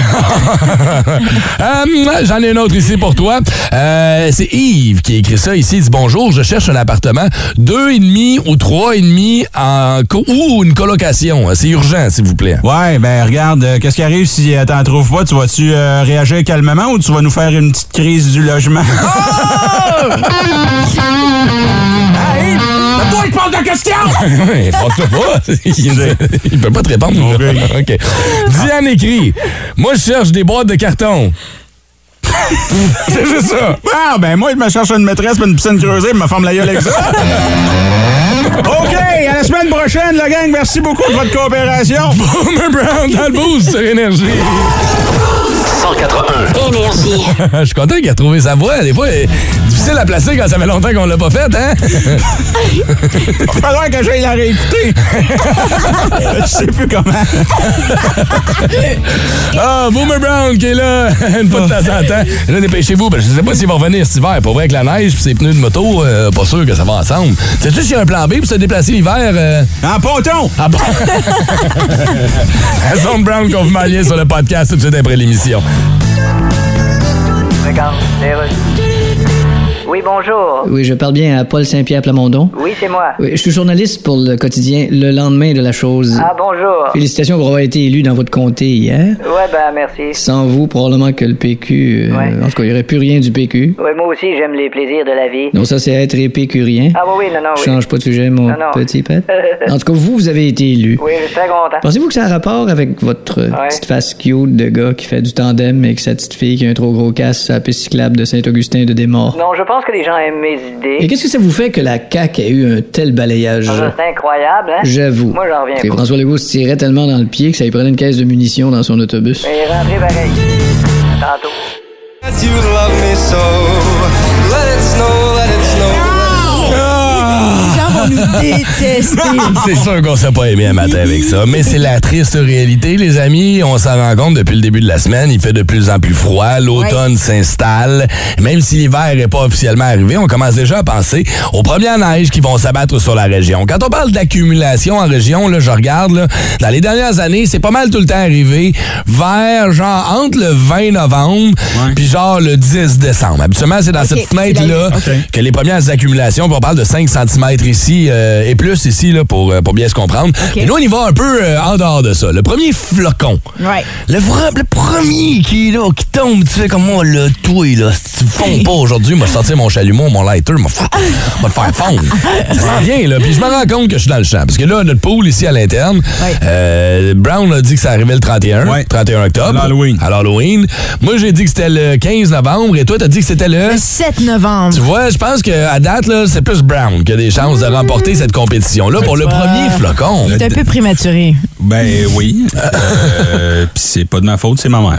Euh, J'en ai un autre ici pour toi. Euh, c'est Yves qui a écrit ça ici. Il dit Bonjour, je cherche un appartement, deux et demi ou trois et demi en co- ou une colocation. C'est urgent, s'il vous plaît. Ouais, ben regarde, euh, qu'est-ce qui arrive si euh, t'en trouves pas? Tu vas-tu réagir calmement ou tu vas nous faire une petite crise du logement? il parle de question! Ouais, Frotte-toi pas. Il, il peut pas te répondre. OK. Diane écrit Moi, je cherche des boîtes de carton. C'est juste ça. Ah, ben moi, je me cherche une maîtresse une piscine creusée, me forme la gueule avec ça. OK, à la semaine prochaine, la gang. Merci beaucoup de votre coopération. Boomer Brown dans le boost sur Énergie. 181. Énergie. Je suis content qu'il a trouvé sa voix. Des fois, c'est difficile à placer quand ça fait longtemps qu'on l'a pas faite, hein? Il va falloir que j'aille la réécouter. Je sais plus comment. Ah, Boomer Brown qui est là une fois de temps en temps. Là, dépêchez-vous, que je sais pas s'il va revenir cet hiver. Pour vrai, avec la neige et ses pneus de moto, euh, pas sûr que ça va ensemble. Sais-tu s'il y a un plan B pour se déplacer l'hiver? euh? En ponton! Ah bon? Zone Brown qu'on vous sur le podcast tout de suite après l'émission. Regarde, les Russes. Oui, bonjour. Oui, je parle bien à Paul Saint-Pierre Plamondon. Oui, c'est moi. Oui, je suis journaliste pour le quotidien Le lendemain de la chose. Ah, bonjour. Félicitations pour avoir été élu dans votre comté hier. Ouais, ben, merci. Sans vous, probablement que le PQ... euh, Ouais. En tout cas, il n'y aurait plus rien du PQ. Ouais, moi aussi, j'aime les plaisirs de la vie. Non, ça, c'est être épicurien. Ah, oui, oui, non, non, oui. Change pas de sujet, mon Non, non. petit pet. En tout cas, vous, vous avez été élu. Oui, je suis très content. Pensez-vous que ça a rapport avec votre Ouais. petite face cute de gars qui fait du tandem avec sa petite fille qui a un trop gros casse à la piste cyclable de Saint-Augustin de Desmaures? Non, je pense que les gens aiment mes idées. Et qu'est-ce que ça vous fait que la CAQ ait eu un tel balayage? Ah, C'est incroyable, hein? J'avoue. Moi, j'en reviens pas. François Legault se tirait tellement dans le pied que ça lui prenait une caisse de munitions dans son autobus. Mais rentrez pareil. Tantôt. You love me Détester. C'est sûr qu'on s'est pas aimé un matin avec ça, mais c'est la triste réalité, les amis. On s'en rend compte depuis le début de la semaine. Il fait de plus en plus froid. L'automne s'installe. Même si l'hiver n'est pas officiellement arrivé, on commence déjà à penser aux premières neiges qui vont s'abattre sur la région. Quand on parle d'accumulation en région, là, je regarde, là, dans les dernières années, c'est pas mal tout le temps arrivé vers, genre, entre le 20 novembre puis genre le 10 décembre. Habituellement, c'est dans cette fenêtre-là que les premières accumulations, puis on parle de 5 cm ici euh, et plus ici là, pour, euh, pour bien se comprendre. Et nous, on y va un peu euh, en dehors de ça. Le premier flocon. Le, premier qui est là, qui tombe, tu sais comme moi, le toi, là, si tu fonds pas aujourd'hui, moi, sortir mon chalumeau, mon lighter, m'a m'a le faire fondre. Ça vient, là. Puis je me rends compte que je suis dans le champ. Parce que là, notre pool ici à l'interne, euh, Brown a dit que ça arrivait le 31, Ouais. 31 octobre. À l'Halloween. À l'Halloween. Moi, j'ai dit que c'était le 15 novembre et toi, t'as dit que c'était le... Le 7 novembre. Tu vois, je pense qu'à date, là, c'est plus Brown qui a des chances de remporter cette compétition-là pour le premier flocon. C'est un peu prématuré. Ben oui. Euh, Puis c'est pas de ma faute, c'est ma mère.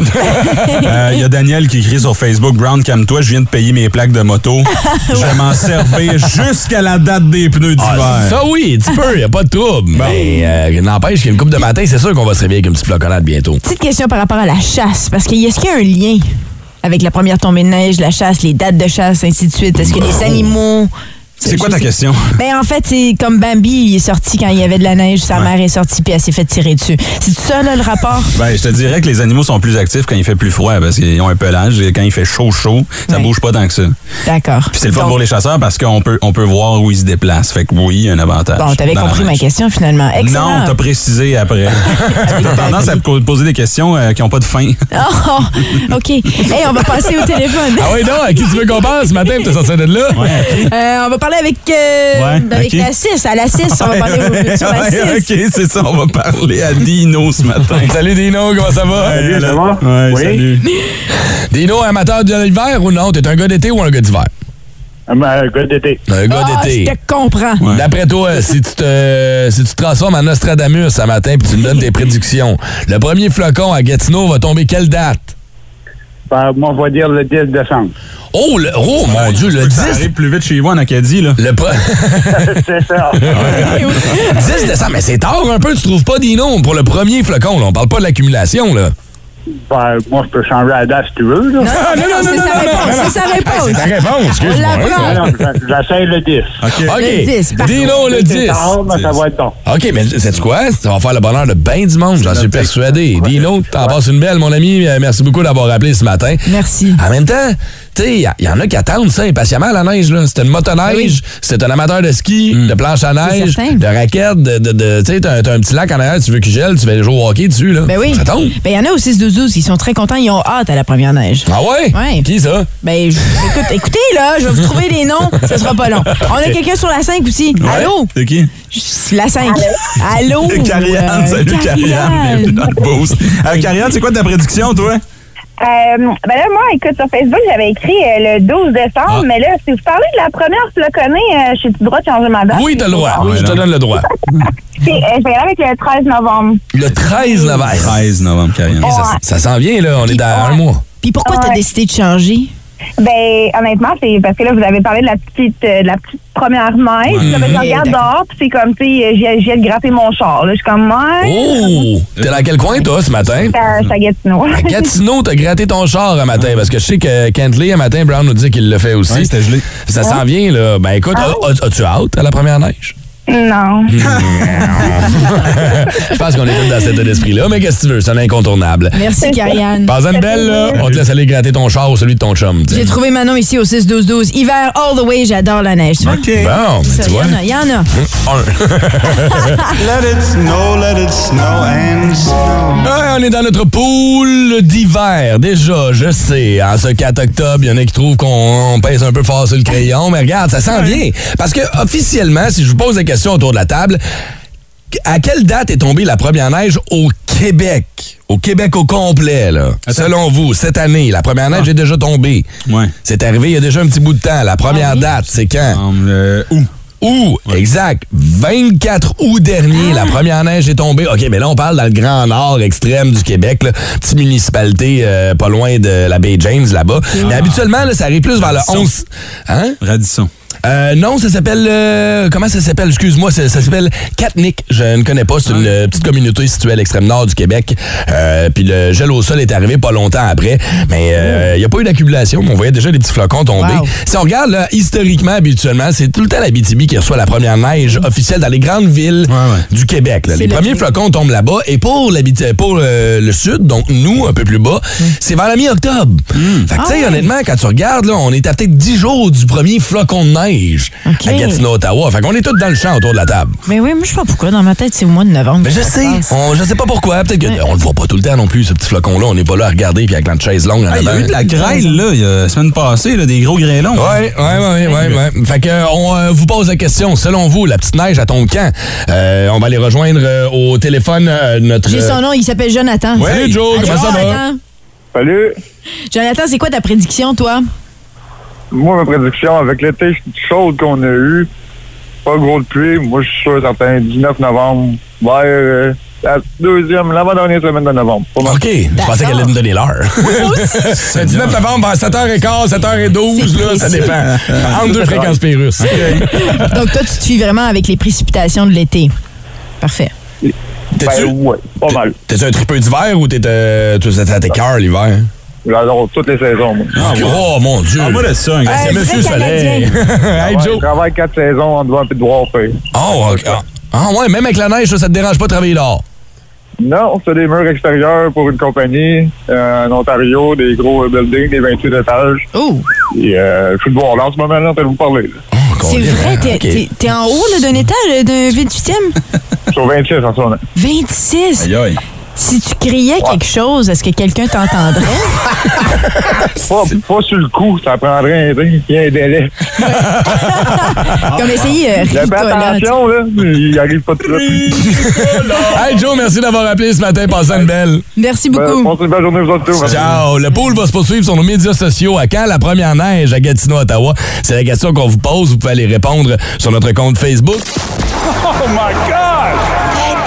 Euh, Il y a Daniel qui écrit sur Facebook Brown, calme-toi, je viens de payer mes plaques de moto. Je vais m'en servir jusqu'à la date des pneus d'hiver. Ah, ça oui, tu peux, y a pas de trouble. Mais euh, n'empêche qu'il y a une coupe de matin, c'est sûr qu'on va se réveiller avec une petite floconnade bientôt. Petite question par rapport à la chasse, parce qu'il y a- est-ce qu'il y a un lien avec la première tombée de neige, la chasse, les dates de chasse, ainsi de suite? Est-ce que les animaux... C'est quoi ta question? Ben en fait, c'est comme Bambi, il est sorti quand il y avait de la neige, sa mère est sortie puis elle s'est fait tirer dessus. C'est ça là, le rapport? Ben, je te dirais que les animaux sont plus actifs quand il fait plus froid parce qu'ils ont un pelage et quand il fait chaud, chaud, ça Ouais. bouge pas tant que ça. D'accord. Puis c'est le fun pour les chasseurs parce qu'on peut, on peut voir où ils se déplacent. Fait que oui, il y a un avantage. Bon, t'avais compris ma question finalement. Excellent. Non, t'as précisé après. t'as tendance à poser des questions euh, qui n'ont pas de fin. Oh, OK. Hey, on va passer au téléphone. Ah oui, non, à qui tu veux qu'on passe ce matin pour te sortir de là? Euh, on va parler avec, euh, Ouais, avec ok. la 6. À la 6, on va parler au- sur la 6. Ouais, OK, c'est ça. On va parler à Dino ce matin. Salut Dino, comment ça va? Salut, ça va? Ouais, Oui. salut. Dino, amateur de l'hiver ou non? T'es un gars d'été ou un gars d'hiver? Un gars d'été. Un gars Ah, je d'été. te comprends. Ouais. D'après toi, si tu te si tu te transformes en Nostradamus ce matin puis tu me donnes tes prédictions, le premier flocon à Gatineau va tomber quelle date? Ben, moi, on va dire le 10 décembre. Oh, le, oh mon Dieu, le Ça 10, arrive plus vite chez vous en Acadie, là. le c'est ça. 10 décembre, mais c'est tard un peu, tu trouves pas, Dino, pour le premier flocon, là. On parle pas de l'accumulation, là. Ben, moi, je peux changer la date si tu veux. Là. Non, non, non, c'est non, sa non, réponse, non, non. c'est sa réponse. C'est ta réponse, On excuse-moi. l'apprend. Non, non, J'essaie le 10. OK. OK. Le 10, parfait. Dino, le C'est 10. tard, mais ça va être bon. OK, mais sais-tu quoi? Ça va faire le bonheur de bien du monde, j'en suis persuadé. Dino, t'en passes une belle, mon ami. Euh, Merci beaucoup d'avoir appelé ce matin. Merci. En même temps, il y, en a qui attendent ça impatiemment, la neige. là. C'était une motoneige, c'était un amateur de ski, de planche à neige, de raquettes, de, de, de- tu sais, t'as t'as un petit lac en arrière, tu veux qu'il gèle, tu vas jouer au hockey dessus. Là. Ben oui. Ça tombe. Ben, il y en a au 6-12-12 qui sont très contents. Ils ont hâte à la première neige. Ah ouais? Ouais. Qui ça? Ben, je- écoute, écoutez, là, je vais vous trouver des noms. Ça sera pas long. On a quelqu'un sur la 5 aussi. Allô? C'est qui? La 5. Allô? Carianne, Euh, salut Carianne. bienvenue dans le boost. Euh, Carianne, c'est quoi ta prédiction, toi? Euh, ben là, moi, écoute, sur Facebook, j'avais écrit euh, le 12 décembre, Ah. mais là, si vous parlez de la première floconnée, euh, j'ai le droit de changer ma date? Oui, t'as le droit. Ah, ouais, je te donne le droit. Puis, euh, je vais y aller avec le 13 novembre. Le 13 novembre. 13 novembre, Carianne. Ok, ça, ça s'en vient, là. On est dans un mois. Puis pourquoi t'as Ouais. décidé de changer? Ben, honnêtement, c'est parce que là, vous avez parlé de la petite, euh, de la petite première neige. Là, ben, je regarde D'accord. dehors, puis c'est comme, tu sais, j'ai j'ai de gratter mon char. Là, je suis comme, ouais. Oh! T'es dans quel coin, toi, ce matin? Ça Gatineau. À Gatineau, t'as gratté ton char un matin, parce que je sais que Kentley, un matin, Brown nous dit qu'il le fait aussi. Ouais, c'était gelé. Ça s'en vient, là. Ben écoute, Ah as- as-tu hâte à la première neige? Non. Je pense qu'on est tous dans cet état d'esprit-là, mais qu'est-ce que tu veux? C'est un incontournable. Merci, Karianne. Pas une belle, là. On te laisse aller gratter ton char ou celui de ton chum. tu sais. J'ai trouvé Manon ici au 6-12-12. Hiver all the way, j'adore la neige. Tu? OK. Bon, ben, Ça, tu vois. Il y en a, il y en a. Un. Let it snow, let it snow and snow. Ouais, on est dans notre pool d'hiver. Déjà, je sais, en ce 4 octobre, il y en a qui trouvent qu'on on pèse un peu fort sur le crayon, mais regarde, ça s'en vient. Parce que officiellement, si je vous pose la question autour de la table, à quelle date est tombée la première neige au Québec? Au Québec au complet, là. Selon vous, cette année, la première neige est déjà tombée. Ouais. C'est arrivé il y a déjà un petit bout de temps. La première date, c'est quand? Euh, où? Août, exact. 24 août dernier, la première neige est tombée. OK, mais là, on parle dans le grand nord extrême du Québec, là. petite municipalité euh, pas loin de la baie James, là-bas. Mais habituellement, là, ça arrive plus vers le 11... Hein? Radisson. Euh, non, ça s'appelle... euh, comment ça s'appelle? Excuse-moi, ça, ça s'appelle Katnick. Je ne connais pas. C'est une euh, petite communauté située à l'extrême nord du Québec. Euh, Puis le gel au sol est arrivé pas longtemps après. Mais euh, il n'y a pas eu d'accumulation. mais On voyait déjà les petits flocons tomber. Wow. Si on regarde, là, historiquement, habituellement, c'est tout le temps la BTB qui reçoit la première neige officielle dans les grandes villes Ouais, ouais. du Québec. là. Les le premiers flocons tombent là-bas. Et pour, l'habit- pour le sud, donc nous, un peu plus bas, c'est vers la mi-octobre. Fait que, tu sais, Ah honnêtement, quand tu regardes, là, on est à peut-être 10 jours du premier flocon de neige OK. à Gatineau, Ottawa. Fait qu'on est tous dans le champ autour de la table. Mais oui, moi, je sais pas pourquoi. Dans ma tête, c'est au mois de novembre. Mais je sais, on, je sais pas pourquoi. Peut-être qu'on le voit pas tout le temps non plus, ce petit flocon-là. On n'est pas là à regarder puis avec la chaise longue en Ah, il y a eu de la grêle, là, il y a la semaine passée, là, des gros grêlons. Ouais, ouais, ouais, ouais, ouais. Fait que, euh, on euh, vous pose la question. Selon vous, la petite neige, elle tombe quand? Euh, on va aller rejoindre euh, au téléphone euh, notre... J'ai son nom, il s'appelle Jonathan. Salut, Joe, comment ça va? Jonathan. Salut. Jonathan, c'est quoi ta prédiction, toi? Moi, ma prédiction, avec l'été chaude qu'on a eu, pas gros de pluie, moi, je suis sûr certain, 19 novembre, vers euh, la deuxième, l'avant-dernière semaine de novembre. Pas mal. OK, je pensais qu'elle allait me donner l'heure. Le 19 novembre, vers 7h15, 7h12, là, ça dépend. Entre deux fréquences Pérus. Donc, toi, tu te fies vraiment avec les précipitations de l'été. Parfait. T'es-tu? Ben, ouais, pas mal. t'es-tu un tripeux d'hiver ou t'es ça tes cœurs l'hiver? J'adore toutes les saisons, moi. oh mon Dieu! Ah, moi, de ça, un gars. Hey, c'est Monsieur Soleil. hey, Joe. je travaille quatre saisons en devant puis de voir faire. Oh, ok. Ah ouais, même avec la neige, ça, ça te dérange pas de travailler dehors? Non, c'est des murs extérieurs pour une compagnie euh, en Ontario, des gros buildings, des 28 étages. Oh, Et euh, je suis dehors là en ce moment, là, en train de vous parler. là. Oh, c'est vrai, t'es ok. t'es- t'es en haut là, d'un étage, d'un 28e? Je suis au 26 en ce moment. 26? Aïe, aïe. Si tu criais quelque chose, est-ce que quelqu'un t'entendrait? Pas, pas sur le coup, ça prendrait un, un délai. Comme essayer euh, Ricola, attention, là, il arrive pas truc. Hey Joe, merci d'avoir appelé ce matin. Passez une belle. Merci Ben, beaucoup. Passez une belle journée, vous autres. Ciao. Le pool va se poursuivre sur nos médias sociaux. À quand la première neige à Gatineau, Ottawa? C'est la question qu'on vous pose. Vous pouvez aller répondre sur notre compte Facebook. Oh my God!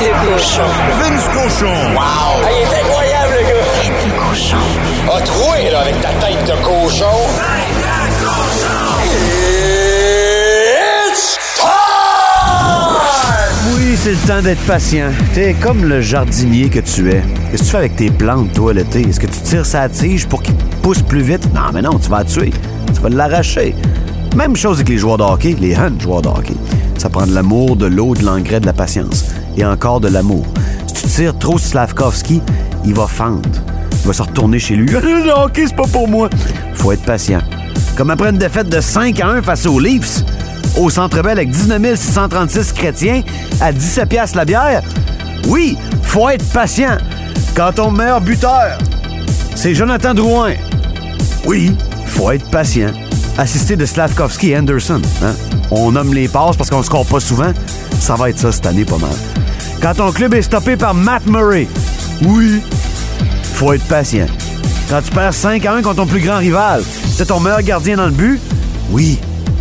Tête de cochon. Vince cochon. Wow! il est incroyable, le gars! Tête de cochon. A troué, là, avec ta tête de cochon. Tête de cochon! It's time! Oui, c'est le temps d'être patient. T'es comme le jardinier que tu es. Qu'est-ce que tu fais avec tes plantes, toi, l'été? Est-ce que tu tires sa tige pour qu'ils poussent plus vite? Non, mais non, tu vas la tuer. Tu vas l'arracher. Même chose avec les joueurs de hockey, les jeunes joueurs de hockey. Ça prend de l'amour, de l'eau, de l'engrais, de la patience. Et encore de l'amour. Si tu tires trop Slavkovski, il va fendre. Il va se retourner chez lui. Le hockey, c'est pas pour moi. Faut être patient. Comme après une défaite de 5 à 1 face aux Leafs, au Centre Bell avec 19 636 chrétiens à 17 piastres la bière. Oui, faut être patient. Quand ton meilleur buteur, c'est Jonathan Drouin. Oui, faut être patient. Assisté de Slavkovski et Anderson. hein? On nomme les passes parce qu'on ne score pas souvent. Ça va être ça cette année pas mal. Quand ton club est stoppé par Matt Murray. Oui, faut être patient. Quand tu perds 5 à 1 contre ton plus grand rival, c'est ton meilleur gardien dans le but? Oui,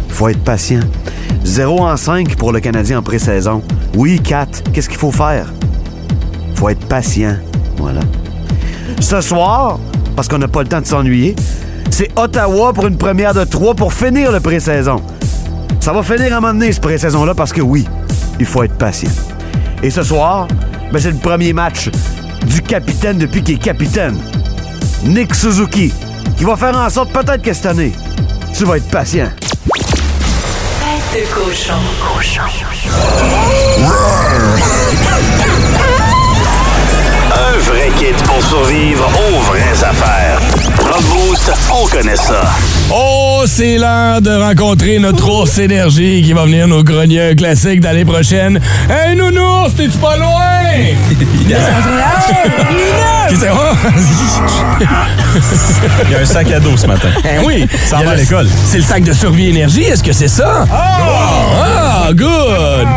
faut être patient. 0 en 5 pour le Canadien en pré-saison. Oui, 4. Qu'est-ce qu'il faut faire? Faut être patient. Voilà. Ce soir, parce qu'on n'a pas le temps de s'ennuyer, c'est Ottawa pour une première de 3 pour finir le pré-saison. Ça va finir à un moment donné, ce pré-saison-là, parce que oui, il faut être patient. Et ce soir, ben, c'est le premier match du capitaine depuis qu'il est capitaine. Nick Suzuki, qui va faire en sorte peut-être que cette année, tu vas être patient. Tête de cochon. Cochon. Un vrai kit pour survivre aux vraies affaires. Dans le Boost, on connaît ça. Oh, c'est l'heure de rencontrer notre ours énergie qui va venir nous grogner un classique d'année prochaine. Hey, nounours, t'es-tu pas loin? Qu'est-ce que c'est? Il y a un sac à dos ce matin. Eh oui. Ça va à le- l'école. C'est le sac de survie énergie, est-ce que c'est ça? Ah, good!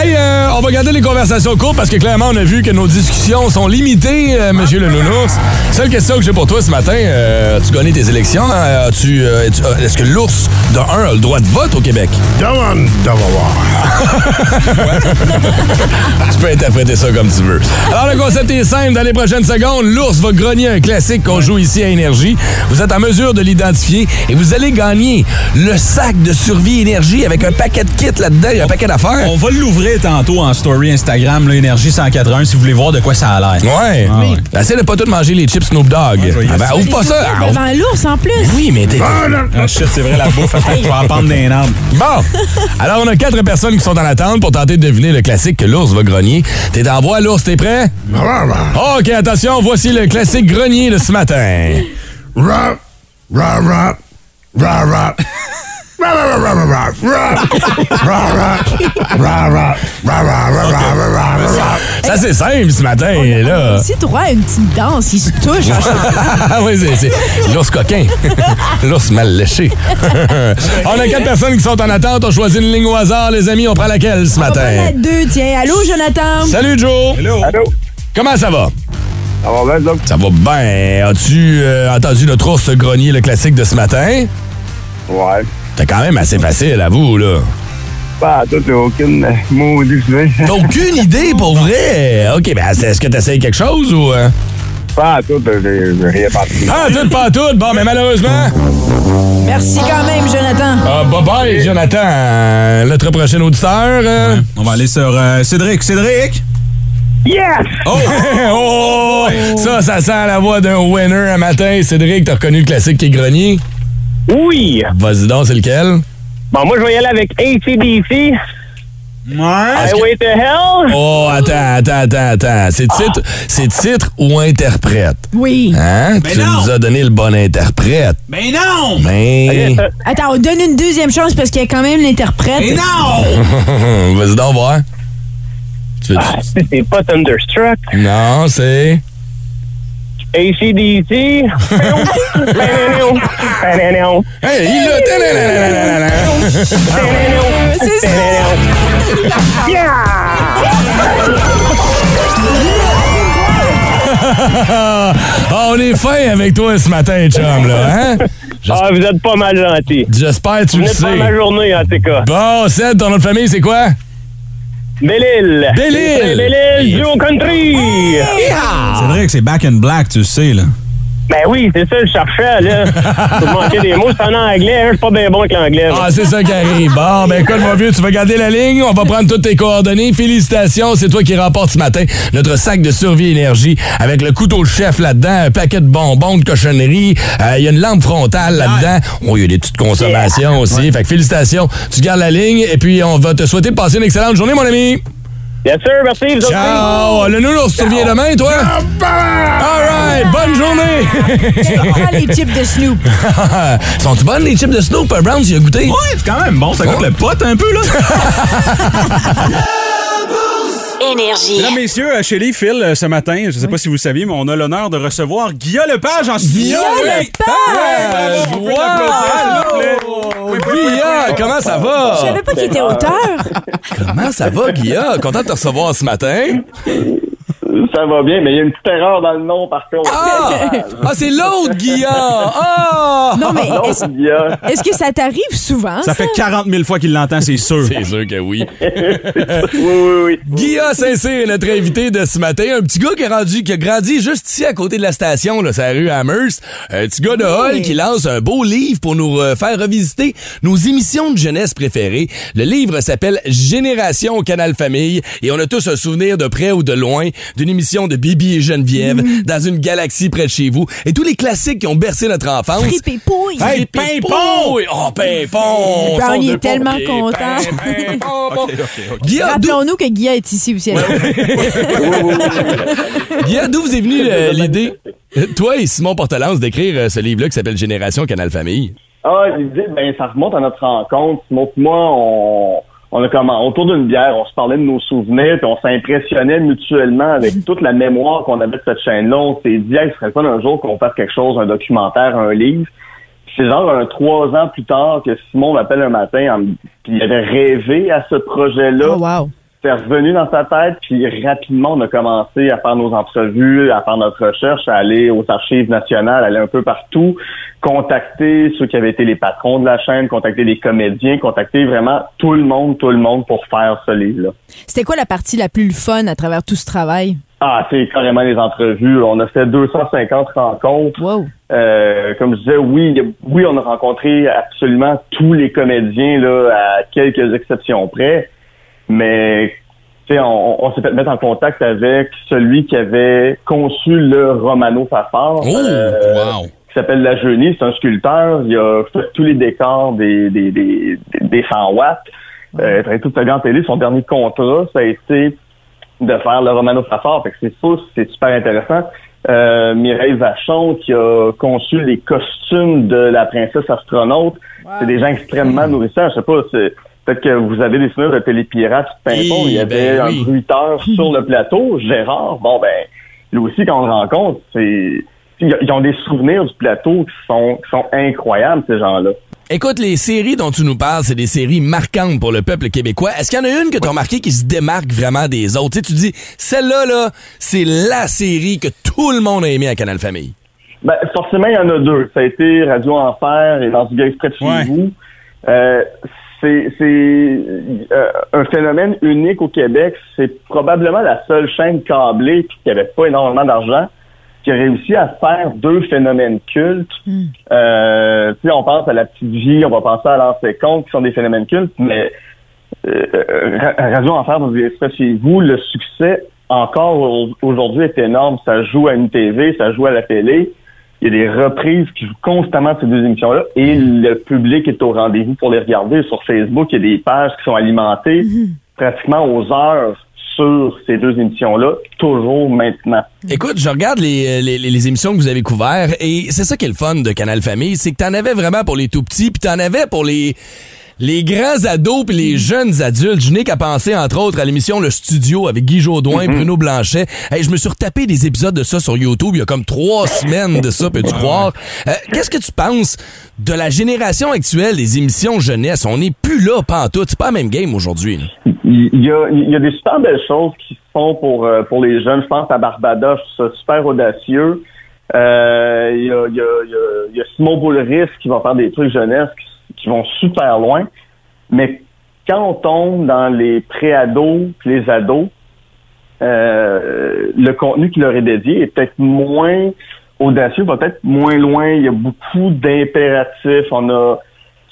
Hey, euh, on va garder les conversations courtes parce que clairement, on a vu que nos discussions sont limitées, euh, monsieur le nounours. Seule question que j'ai pour toi ce matin, euh, as-tu gagné tes élections? hein? Euh, euh, est-ce que l'ours, de 1, a le droit de vote au Québec? tu peux interpréter ça comme tu veux. Alors, le concept est simple. Dans les prochaines secondes, l'ours va grogner un classique qu'on joue ici à Énergie. Vous êtes en mesure de l'identifier et vous allez gagner le sac de survie Énergie avec un paquet de kits là-dedans. Il y a un paquet d'affaires. On va l'ouvrir tantôt en story Instagram, là, Énergie 181, si vous voulez voir de quoi ça a l'air. Ouais. Ah ouais. Essaye de pas tout manger les chips Snoop Dogg. Ah ben, ouvre pas ça. Ah, ouvre- Devant l'ours en plus. Oui, mais t'es... Ah shit, c'est vrai la bouffe. Je vais en prendre des arbres. Bon, alors on a quatre personnes qui sont en attente pour tenter de deviner le classique que l'ours va grogner. T'es en voie, l'ours, t'es prêt? OK, attention, voici le classique grenier de ce matin. Rap, rap, rap, rap, rap. Ça, c'est simple ce matin, là. C'est droit à une petite danse, il se touche en oui, c'est l'ours coquin, l'ours mal léché. on a quatre personnes qui sont en attente. On choisit une ligne au hasard, les amis. On prend laquelle ce matin? On prend la deux, tiens. Allô, Jonathan? Salut, Joe. Hello. Allô? Comment ça va? Ça va bien. Ça? Va bien. As-tu euh, entendu notre ours grenier, le classique de ce matin? Ouais. T'es quand même assez facile, avoue, là. Pas, toi, t'as aucune euh, maudite idée. T'as aucune idée, pour vrai? OK, ben est-ce que t'essayes quelque chose ou... euh? Pas, toi, j'ai j'ai rien parti. Ah, tout, pas tout. Bon, mais malheureusement... Merci quand même, Jonathan. Ah, bye-bye, Jonathan. Euh, Notre prochain auditeur... euh? On va aller sur euh, Cédric. Cédric! Yes! Oh! oh! Ça, ça sent la voix d'un winner un matin. Cédric, t'as reconnu le classique qui est grenier? Oui! Vas-y donc, c'est lequel? Bon, moi, je vais y aller avec ACDC. Highway to Hell. Oh, attends, attends, attends, attends. C'est titre, c'est titre ou interprète? Oui. Hein? Mais tu non! nous as donné le bon interprète. Mais non! Mais... Attends, on donne une deuxième chance parce qu'il y a quand même l'interprète. Vas-y donc voir. Tu Tu veux- Ah, c'est c'est pas Thunderstruck. Non, c'est. ACDC. Hey, il Ah, on est fin avec toi ce matin, chum, là, hein? Ah, vous êtes pas mal gentil. J'espère que tu Vous le sais. ma journée, en tout cas. Bon, Seth, ton de famille, c'est quoi? Belle-Île. Belle-Île. Belle-Île, du country. C'est vrai que c'est back in black, tu sais, là. Ben oui, c'est ça, je cherchais, là. Vous manquez des mots, c'est en anglais, hein, je suis pas bien bon avec l'anglais. Ah, c'est ça qui arrive. Bon, ben écoute, mon vieux, tu vas garder la ligne. On va prendre toutes tes coordonnées. Félicitations, c'est toi qui remporte ce matin notre sac de survie énergie avec le couteau de chef là-dedans, un paquet de bonbons, de cochonneries. Euh, Il y a une lampe frontale là-dedans. Oh, il y a des petites consommations aussi. Fait que félicitations. Tu gardes la ligne et puis on va te souhaiter de passer une excellente journée, mon ami. Bien sûr, merci. Vous autres Ciao! Le nounours, tu reviens demain, toi? All right! Bonne journée! Ah, les chips de Snoop. Sont-tu bonnes, les chips de Snoop? Brown, tu y as goûté? Ouais, c'est quand même bon. Ça goûte le pote un peu, là. Énergie. Mesdames, messieurs, euh, Shelly, Phil, euh, ce matin, je sais pas si vous le saviez, mais on a l'honneur de recevoir Guillaume Lepage en studio. Guillaume. Lepage! On peut Guilla, comment ça va? Je savais pas qu'il était auteur. Comment ça va, Guilla? Content de te recevoir ce matin. Ça va bien, mais il y a une petite erreur dans le nom, par contre. Ah! Ah, c'est l'autre Guilla! Ah! Non, mais est-ce que ça t'arrive souvent? Ça fait 40 000 fois qu'il l'entend, c'est sûr. C'est sûr que oui. Oui, oui, oui. Guilla Saint-Cyr est notre invité de ce matin. Un petit gars qui, est rendu, qui a grandi juste ici à côté de la station, là, c'est la rue Amherst. Un petit gars de Hall qui lance un beau livre pour nous euh, faire revisiter nos émissions de jeunesse préférées. Le livre s'appelle Génération au Canal Famille et on a tous un souvenir de près ou de loin d'une émission de Bibi et Geneviève dans une galaxie près de chez vous et tous les classiques qui ont bercé notre enfance. Frip et pouille. Hey, Pimpon! Oh, Pimpon! Il de est tellement pompier. content. Pimpon, bon. Guilla, d'où- Rappelons-nous que Guilla est ici aussi. Guilla, d'où vous est venue euh, l'idée, toi et Simon Portelance, d'écrire euh, ce livre-là qui s'appelle Génération Canal Famille? Ah, l'idée, ben, ça remonte à notre rencontre. Simon et moi, on, on a comment, autour d'une bière, on se parlait de nos souvenirs, puis on s'impressionnait mutuellement avec toute la mémoire qu'on avait de cette chaîne-là. On s'est dit, hey, ce serait pas un jour qu'on fasse quelque chose, un documentaire, un livre. C'est genre un trois ans plus tard que Simon m'appelle un matin, en puis il avait rêvé à ce projet-là. Oh, wow. C'est revenu dans sa tête, puis rapidement, on a commencé à faire nos entrevues, à faire notre recherche, à aller aux archives nationales, aller un peu partout, contacter ceux qui avaient été les patrons de la chaîne, contacter les comédiens, contacter vraiment tout le monde, tout le monde pour faire ce livre-là. C'était quoi la partie la plus fun à travers tout ce travail? Ah, c'est carrément les entrevues. On a fait 250 rencontres. Wow. Euh, comme je disais, oui, oui, on a rencontré absolument tous les comédiens là, à quelques exceptions près, mais tu sais, on, on s'est fait mettre en contact avec celui qui avait conçu le Romano Fafard. euh, wow. qui s'appelle La Jeunie, c'est un sculpteur. Il a fait tous les décors des, des, des, des 100 watts. Euh, il a travaillé toute sa en télé. Son dernier contrat, ça a été de faire le Romano Fafard. Fait que c'est fou, c'est super intéressant. Euh, Mireille Vachon qui a conçu les costumes de la princesse astronaute. C'est des gens extrêmement nourrissants. Je sais pas, c'est peut-être que vous avez des souvenirs de Télépirate Pimpon. Il y avait ben un oui. bruiteur sur le plateau, Gérard. Bon ben, lui aussi quand on le rencontre, c'est ils ont des souvenirs du plateau qui sont, qui sont incroyables, ces gens-là. Écoute, les séries dont tu nous parles, c'est des séries marquantes pour le peuple québécois. Est-ce qu'il y en a une que tu as remarqué qui se démarque vraiment des autres? Tu, sais, tu dis, celle-là, là, c'est la série que tout le monde a aimé à Canal Famille. Ben, forcément, il y en a deux. Ça a été Radio Enfer et Dans du gars exprès de chez Ouais. vous. Euh, c'est c'est, euh, un phénomène unique au Québec. C'est probablement la seule chaîne câblée puis qui avait pas énormément d'argent qui a réussi à faire deux phénomènes cultes. Euh, tu sais, on pense à La Petite Vie, on va penser à L'Ancien Compte, qui sont des phénomènes cultes, mais euh, Ra- Radio Enfer, du gars exprès chez vous, le succès encore au- aujourd'hui est énorme. Ça joue à une TV, ça joue à la télé. Il y a des reprises qui jouent constamment ces deux émissions-là et le public est au rendez-vous pour les regarder. Sur Facebook, il y a des pages qui sont alimentées pratiquement aux heures sur ces deux émissions-là, toujours maintenant. Écoute, je regarde les, les, les émissions que vous avez couvertes et c'est ça qui est le fun de Canal Famille, c'est que t'en avais vraiment pour les tout petits, puis t'en avais pour les Les grands ados puis les jeunes adultes. Je n'ai qu'à penser, entre autres, à l'émission Le Studio avec Guy Jodoin et Bruno Blanchet. Hey, je me suis retapé des épisodes de ça sur YouTube il y a comme trois semaines de ça, peux-tu croire? Euh, Qu'est-ce que tu penses de la génération actuelle des émissions jeunesse? On n'est plus là, pas en tout. C'est pas la même game aujourd'hui. Il y a, y a des super belles choses qui se font pour, euh, pour les jeunes. Je pense à Barbada, je super audacieux. Euh, Il y, a, y, a, y, a, il y a Simon Boulris qui va faire des trucs jeunesse qui, qui vont super loin. Mais quand on tombe dans les pré-ados puis les ados, euh, le contenu qui leur est dédié est peut-être moins audacieux, va peut-être moins loin. Il y a beaucoup d'impératifs. On a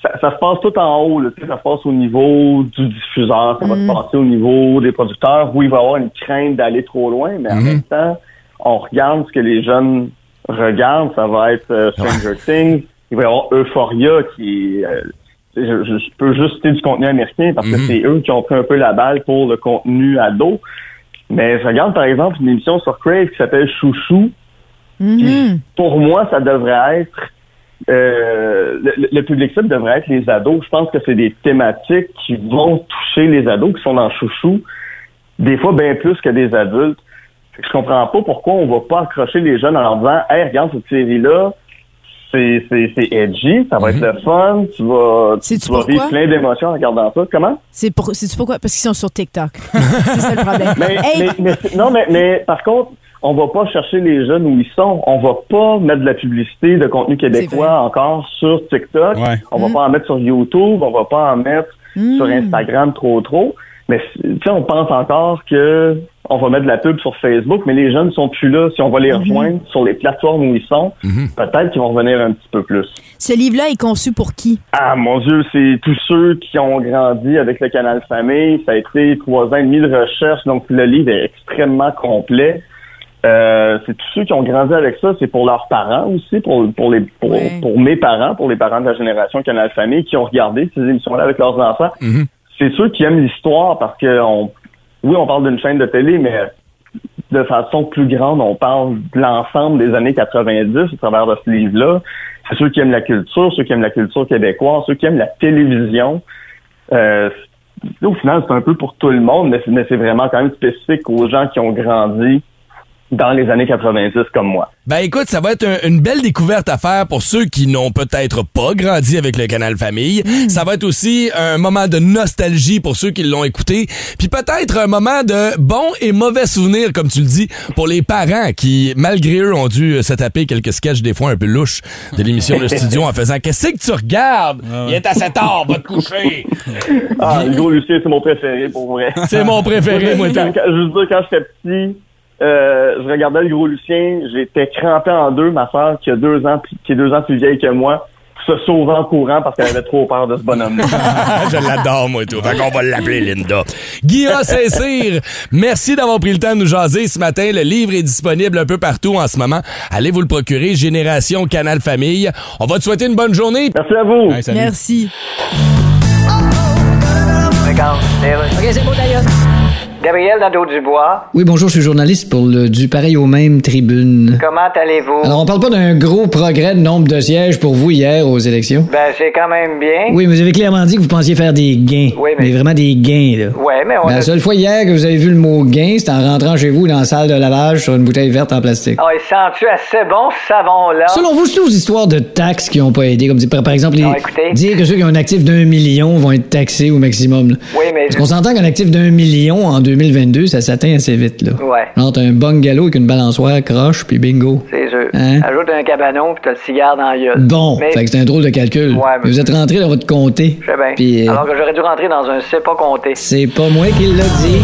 ça, ça se passe tout en haut, là, ça se passe au niveau du diffuseur, ça va se passer au niveau des producteurs, où il va y avoir une crainte d'aller trop loin, mais en même temps, on regarde ce que les jeunes regardent, ça va être euh, Stranger Things, il va y avoir Euphoria qui est, euh, je, je- je peux juste citer du contenu américain parce que c'est eux qui ont pris un peu la balle pour le contenu ado. Mais je regarde par exemple une émission sur Crave qui s'appelle Chouchou. Puis, Pour moi, ça devrait être euh, le, le public cible devrait être les ados. Je pense que c'est des thématiques qui vont toucher les ados qui sont dans Chouchou, des fois bien plus que des adultes. Je comprends pas pourquoi on va pas accrocher les jeunes en leur disant Hey, regarde cette série-là, c'est, c'est, c'est edgy, ça va être le fun, tu vas, tu vas vivre plein d'émotions en regardant ça. Comment? C'est pour, c'est pourquoi? Parce qu'ils sont sur TikTok. c'est ça le problème. Mais, Hey, mais- mais c'est- non, mais, mais par contre, on va pas chercher les jeunes où ils sont. On va pas mettre de la publicité de contenu québécois encore sur TikTok. On va pas en mettre sur YouTube. On va pas en mettre sur Instagram trop trop. Mais tu sais, on pense encore que on va mettre de la pub sur Facebook, mais les jeunes sont plus là. Si on va les rejoindre sur les plateformes où ils sont, peut-être qu'ils vont revenir un petit peu plus. ce livre-là est conçu pour qui? Ah mon Dieu, c'est tous ceux qui ont grandi avec le canal Famille. Ça a été trois ans et demi de recherche, donc le livre est extrêmement complet. Euh, c'est tous ceux qui ont grandi avec ça, c'est pour leurs parents aussi, pour, pour les pour, pour mes parents, pour les parents de la génération Canal Famille qui ont regardé ces émissions-là avec leurs enfants. C'est ceux qui aiment l'histoire parce que on, oui, on parle d'une chaîne de télé, mais de façon plus grande, on parle de l'ensemble des années 90 au travers de ce livre-là. C'est ceux qui aiment la culture, ceux qui aiment la culture québécoise, ceux qui aiment la télévision. Euh, au final, c'est un peu pour tout le monde, mais c'est vraiment quand même spécifique aux gens qui ont grandi dans les années 90 comme moi. Ben écoute, ça va être un- une belle découverte à faire pour ceux qui n'ont peut-être pas grandi avec le canal Famille. Ça va être aussi un moment de nostalgie pour ceux qui l'ont écouté. Puis peut-être un moment de bons et mauvais souvenirs, comme tu le dis, pour les parents qui, malgré eux, ont dû se taper quelques sketchs des fois un peu louches de l'émission Le Studio en faisant « Qu'est-ce que tu regardes? Il est assez tard, va te coucher! » Ah, Hugo Lucien, c'est mon préféré, pour vrai. C'est mon préféré, moi, quand- Je veux dire, quand j'étais petit, euh, je regardais le gros Lucien, j'étais crampé en deux, ma soeur, qui a deux ans, plus- qui est deux ans plus vieille que moi, se sauver en courant parce qu'elle avait trop peur de ce bonhomme Je l'adore, moi, tout. Fait qu'on va l'appeler Linda. Guillaume Saint-Cyr, merci d'avoir pris le temps de nous jaser ce matin. Le livre est disponible un peu partout en ce moment. Allez vous le procurer. Génération Canal Famille. On va te souhaiter une bonne journée. Merci à vous. Merci. OK, c'est bon d'ailleurs. Gabriel Nadeau-Dubois, Oui, bonjour, je suis journaliste pour le Du Pareil au même Tribune. comment allez-vous? Alors, on parle pas d'un gros progrès de nombre de sièges pour vous hier aux élections? Ben, c'est quand même bien. Oui, mais vous avez clairement dit que vous pensiez faire des gains. Oui, mais- vraiment des gains, là. Ouais, mais on Ben, a... La seule fois hier que vous avez vu le mot gain, c'était en rentrant chez vous dans la salle de lavage sur une bouteille verte en plastique. Ah, il sent-tu assez bon, ce savon-là? Selon vous, c'est aux histoires de taxes qui n'ont pas aidé, comme par, exemple, les- Non, dire que ceux qui ont un actif d'un million vont être taxés au maximum. là. Oui, mais... Parce qu'on s'entend qu'un actif d'un million en 2022, ça s'atteint assez vite. Là. Ouais. Genre, t'as un bungalow avec une balançoire croche, puis bingo. C'est sûr. Hein? Ajoute un cabanon, puis t'as le cigare dans la gueule. Bon, mais... fait que c'est un drôle de calcul. Ouais, mais- Vous êtes rentré dans votre comté. Je sais bien. Puis, euh, Alors que j'aurais dû rentrer dans un c'est pas compté. c'est pas moi qui l'a dit.